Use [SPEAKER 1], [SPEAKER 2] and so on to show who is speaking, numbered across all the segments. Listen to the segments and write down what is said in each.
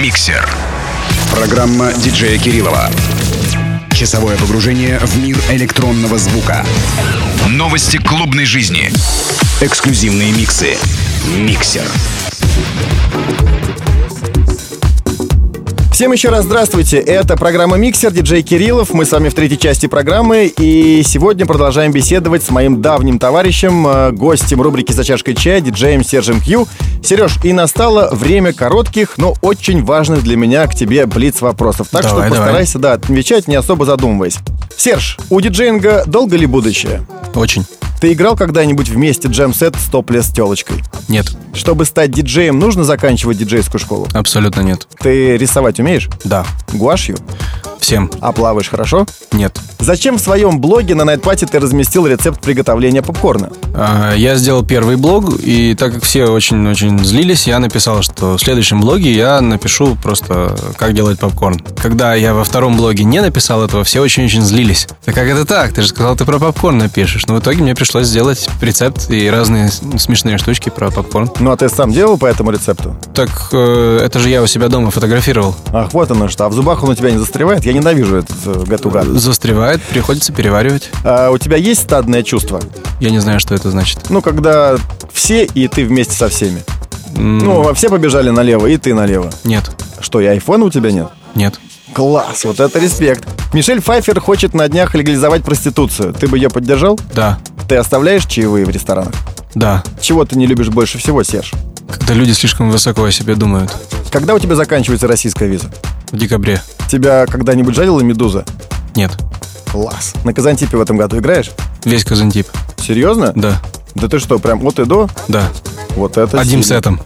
[SPEAKER 1] «Миксер». Программа диджея Кириллова. Часовое погружение в мир электронного звука. Новости клубной жизни. Эксклюзивные миксы. «Миксер».
[SPEAKER 2] Всем еще раз здравствуйте. Это программа «Миксер», диджей Кириллов. Мы с вами в третьей части программы. И сегодня продолжаем беседовать с моим давним товарищем, э, гостем рубрики «За чашкой чая», диджеем Сержем Кью. Сереж, и настало время коротких, но очень важных для меня к тебе блиц-вопросов. Так
[SPEAKER 3] Давай,
[SPEAKER 2] что постарайся, да, отвечать, не особо задумываясь. Серж, у диджеинга долго ли будущее?
[SPEAKER 3] Очень.
[SPEAKER 2] Ты играл когда-нибудь вместе джем-сет с топлес с телочкой?
[SPEAKER 3] Нет,
[SPEAKER 2] Чтобы стать диджеем, нужно заканчивать диджейскую школу?
[SPEAKER 3] абсолютно нет.
[SPEAKER 2] Ты рисовать умеешь?
[SPEAKER 3] Да.
[SPEAKER 2] Гуашью?
[SPEAKER 3] Всем.
[SPEAKER 2] А плаваешь хорошо?
[SPEAKER 3] Нет.
[SPEAKER 2] Зачем в своем блоге на Найтпати ты разместил рецепт приготовления попкорна?
[SPEAKER 3] А, Я сделал первый блог, и так как все очень-очень злились, я написал, что в следующем блоге я напишу просто, как делать попкорн. Когда я во втором блоге не написал этого, все очень-очень злились. Да как это так? Ты же сказал, ты про попкорн напишешь. Но в итоге мне пришлось сделать рецепт и разные смешные штучки про попкорн.
[SPEAKER 2] Ну, а ты сам делал по этому рецепту?
[SPEAKER 3] Так э, это же я у себя дома фотографировал.
[SPEAKER 2] Ах, вот оно что. А в зубах он у тебя не застревает? Я ненавижу этот э, гатуган.
[SPEAKER 3] Застревает, приходится переваривать.
[SPEAKER 2] А у тебя есть стадное чувство?
[SPEAKER 3] Я не знаю, что это значит.
[SPEAKER 2] Ну, когда все и ты вместе со всеми.
[SPEAKER 3] М,
[SPEAKER 2] Ну, все побежали налево, и ты налево.
[SPEAKER 3] Нет,
[SPEAKER 2] Что, и айфона у тебя нет?
[SPEAKER 3] нет.
[SPEAKER 2] Класс, вот это респект. Мишель Пфайфер хочет на днях легализовать проституцию. Ты бы ее поддержал?
[SPEAKER 3] Да,
[SPEAKER 2] Ты оставляешь чаевые в ресторанах?
[SPEAKER 3] да.
[SPEAKER 2] Чего ты не любишь больше всего, Серж?
[SPEAKER 3] Когда люди слишком высоко о себе думают.
[SPEAKER 2] Когда у тебя заканчивается российская виза?
[SPEAKER 3] В декабре.
[SPEAKER 2] Тебя когда-нибудь жалила медуза?
[SPEAKER 3] Нет.
[SPEAKER 2] Класс. На Казантипе в этом году играешь?
[SPEAKER 3] Весь Казантип.
[SPEAKER 2] Серьезно?
[SPEAKER 3] Да,
[SPEAKER 2] Да ты что, прям от и до?
[SPEAKER 3] да.
[SPEAKER 2] Вот это
[SPEAKER 3] Одним
[SPEAKER 2] сильно.
[SPEAKER 3] сетом.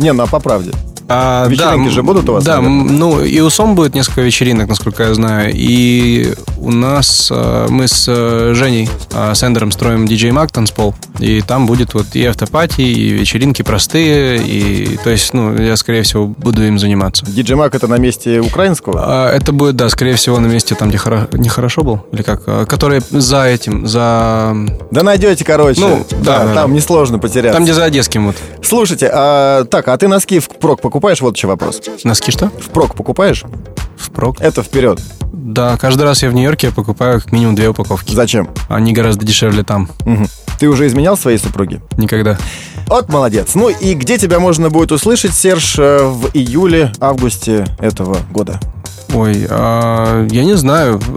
[SPEAKER 2] Не, ну а по правде.
[SPEAKER 3] А,
[SPEAKER 2] Вечеринки
[SPEAKER 3] да,
[SPEAKER 2] же будут у вас,
[SPEAKER 3] Да,
[SPEAKER 2] наверное?
[SPEAKER 3] ну и у СОМ будет несколько вечеринок, насколько я знаю. И у нас э, мы с э, Женей э, Сендером строим DJ Mag танцпол. И там будет вот и автопати, и вечеринки простые. И то есть, ну, я, скорее всего, буду им заниматься.
[SPEAKER 2] Диджей Мак это на месте украинского?
[SPEAKER 3] А, Это будет, да, скорее всего, на месте там, где хоро- нехорошо был, или как, а, который за этим, за...
[SPEAKER 2] Да найдете, короче.
[SPEAKER 3] Ну, да, да,
[SPEAKER 2] там
[SPEAKER 3] да.
[SPEAKER 2] несложно потеряться.
[SPEAKER 3] Там, где за Одесским вот.
[SPEAKER 2] Слушайте, а, так, а ты носки в прок покупаешь? Вот еще вопрос.
[SPEAKER 3] Носки что?
[SPEAKER 2] В прок покупаешь?
[SPEAKER 3] Впрок?
[SPEAKER 2] Это вперед.
[SPEAKER 3] Да, каждый раз я в Нью-Йорке покупаю как минимум две упаковки.
[SPEAKER 2] Зачем?
[SPEAKER 3] Они гораздо дешевле там.
[SPEAKER 2] Мгм. Ты уже изменял своей супруге?
[SPEAKER 3] Никогда.
[SPEAKER 2] Вот молодец. Ну и где тебя можно будет услышать, Серж, э, в июле-августе этого года?
[SPEAKER 3] Ой, а, я не знаю.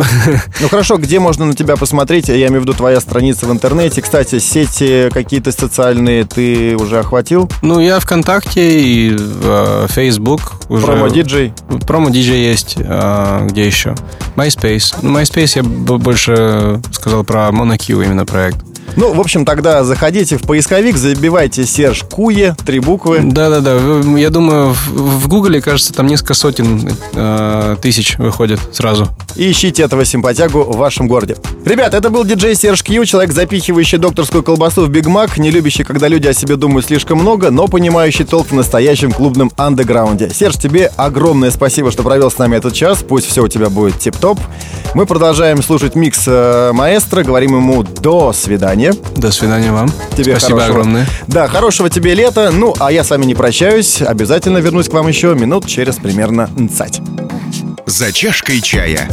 [SPEAKER 2] Ну хорошо, где можно на тебя посмотреть? Я имею в виду твоя страница в интернете. Кстати, сети какие-то социальные ты уже охватил?
[SPEAKER 3] Ну, я ВКонтакте и в Facebook уже...
[SPEAKER 2] Промо-диджей?
[SPEAKER 3] Промо-диджей есть. а, где еще? MySpace. Ну, MySpace я больше сказал про MonoQ именно проект.
[SPEAKER 2] Ну, в общем, тогда заходите в поисковик, забивайте Серж Куе, три буквы.
[SPEAKER 3] Да-да-да, я думаю, в, в Гугле, кажется, там несколько сотен э, тысяч выходит сразу.
[SPEAKER 2] и ищите этого симпатягу в вашем городе. Ребят, это был диджей Серж Кью, человек, запихивающий докторскую колбасу в Биг Мак, не любящий, когда люди о себе думают слишком много, но понимающий толк в настоящем клубном андеграунде. Серж, тебе огромное спасибо, что провел с нами этот час. Пусть все у тебя будет тип-топ. Мы продолжаем слушать микс э, маэстро, говорим ему до свидания.
[SPEAKER 3] До свидания вам.
[SPEAKER 2] Тебе
[SPEAKER 3] Спасибо
[SPEAKER 2] хорошего-
[SPEAKER 3] огромное.
[SPEAKER 2] Да, хорошего тебе лета. Ну, а я с вами не прощаюсь. Обязательно вернусь к вам еще минут через примерно 20.
[SPEAKER 1] «За чашкой чая».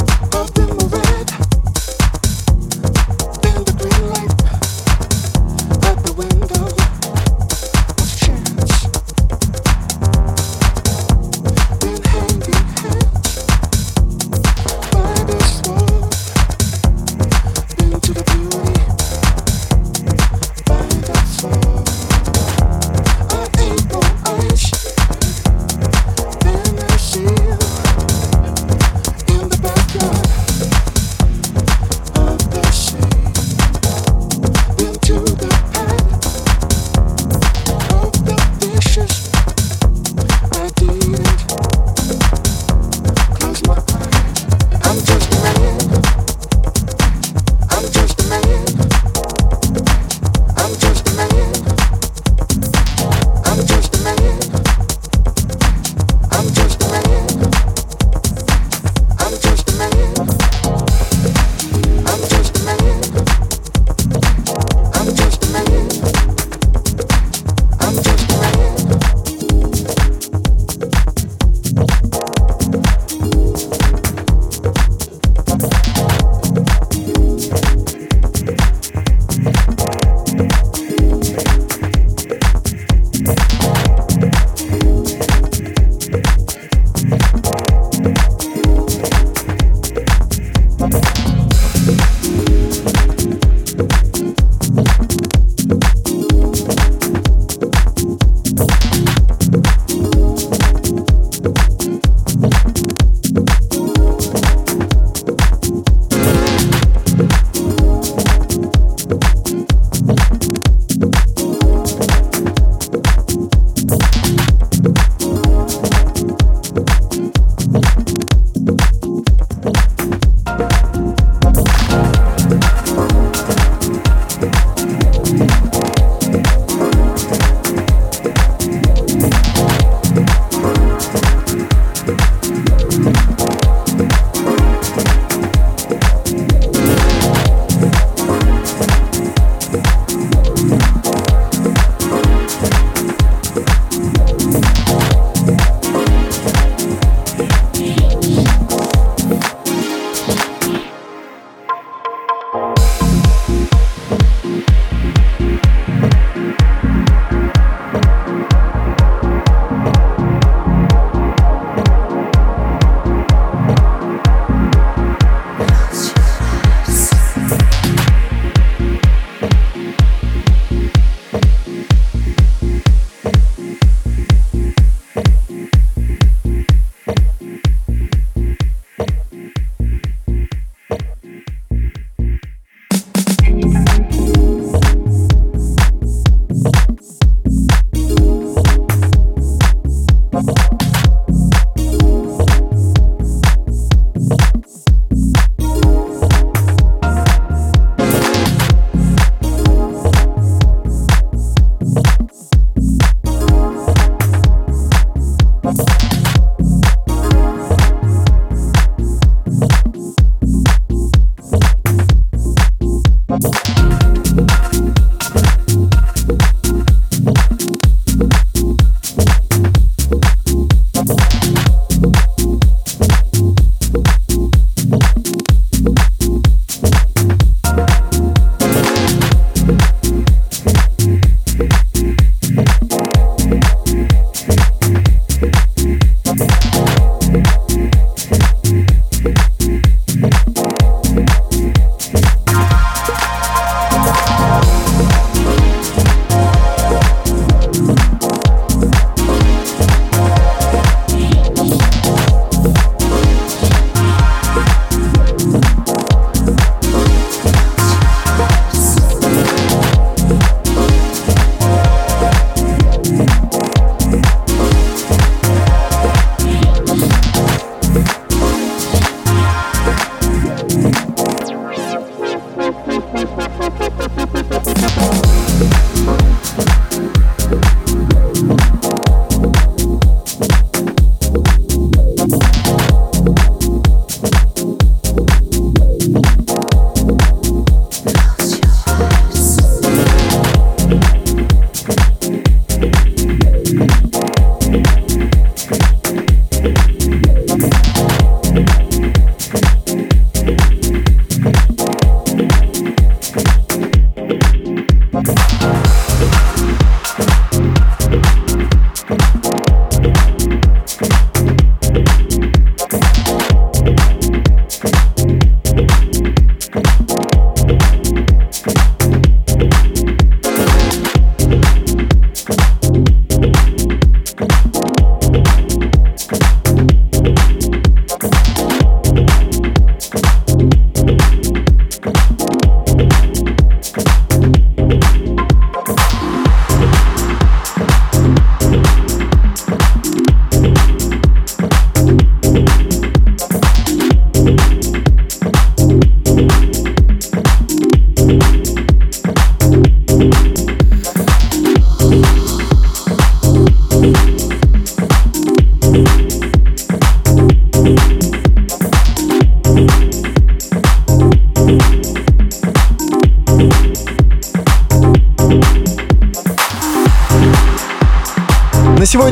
[SPEAKER 4] Thank
[SPEAKER 2] you.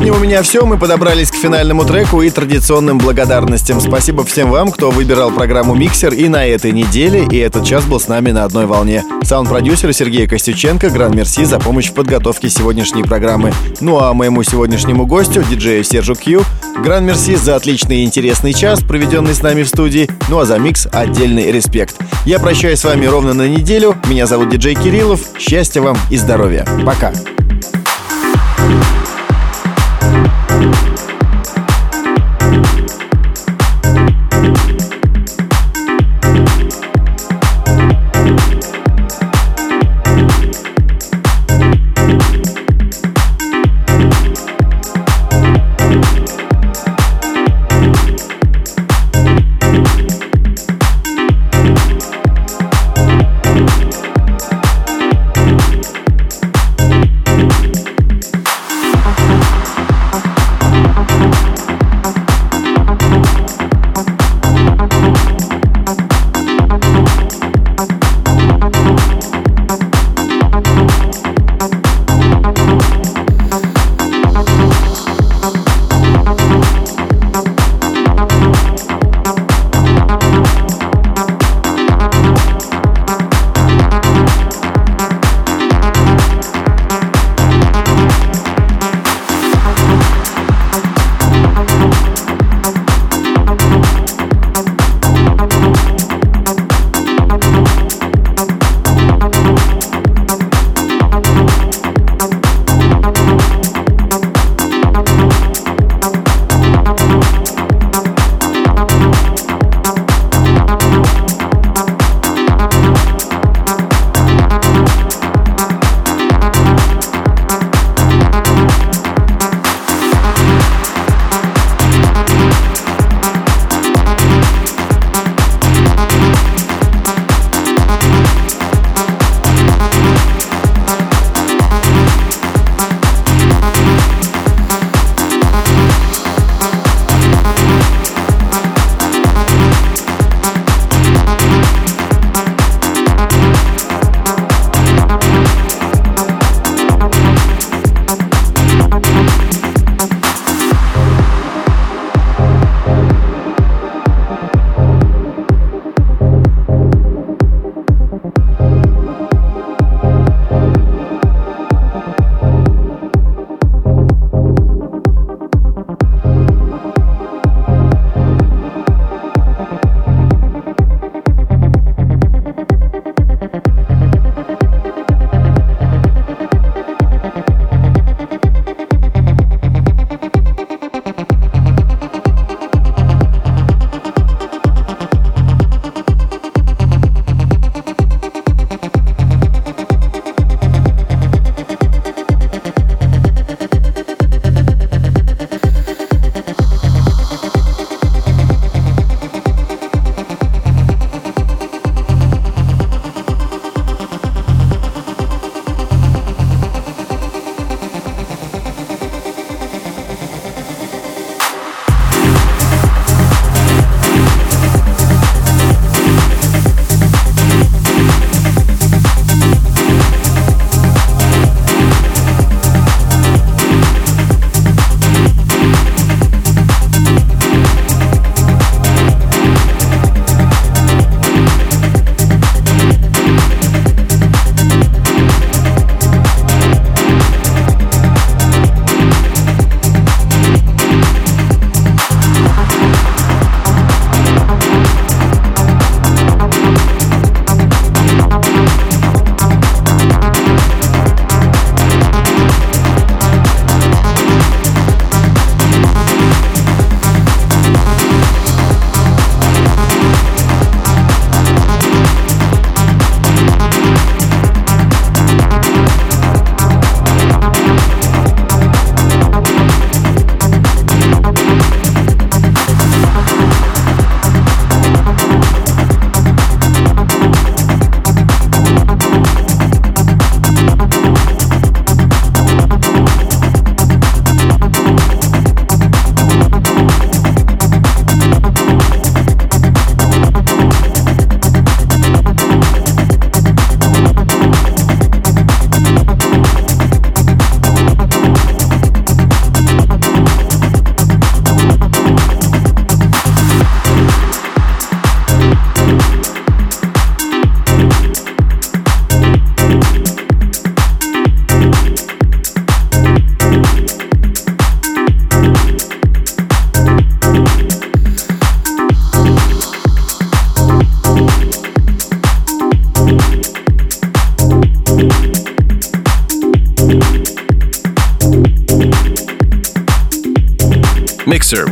[SPEAKER 2] Сегодня у меня все. Мы подобрались к финальному треку и традиционным благодарностям. Спасибо всем вам, кто выбирал программу «Миксер» и на этой неделе, и этот час был с нами на одной волне. Саунд-продюсер Сергей Костюченко, Гран Мерси за помощь в подготовке сегодняшней программы. Ну а моему сегодняшнему гостю, диджею Сержу Кью, Гран Мерси за отличный и интересный час, проведенный с нами в студии. Ну а за микс отдельный респект. Я прощаюсь с вами ровно на неделю. Меня зовут диджей Кириллов. Счастья вам и здоровья. Пока.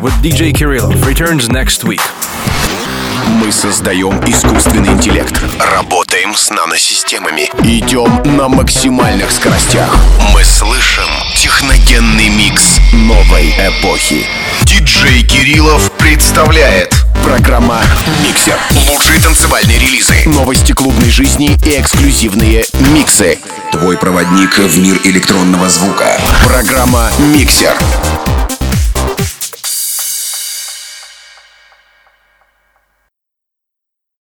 [SPEAKER 4] With DJ Kirillov returns next week.
[SPEAKER 1] Мы создаем искусственный интеллект. Работаем с наносистемами. Идем на максимальных скоростях. Мы слышим техногенный микс новой эпохи. Диджей Кириллов представляет Программа «Миксер». Лучшие танцевальные релизы, новости клубной жизни и эксклюзивные миксы. Твой проводник в мир электронного звука. Программа «Миксер».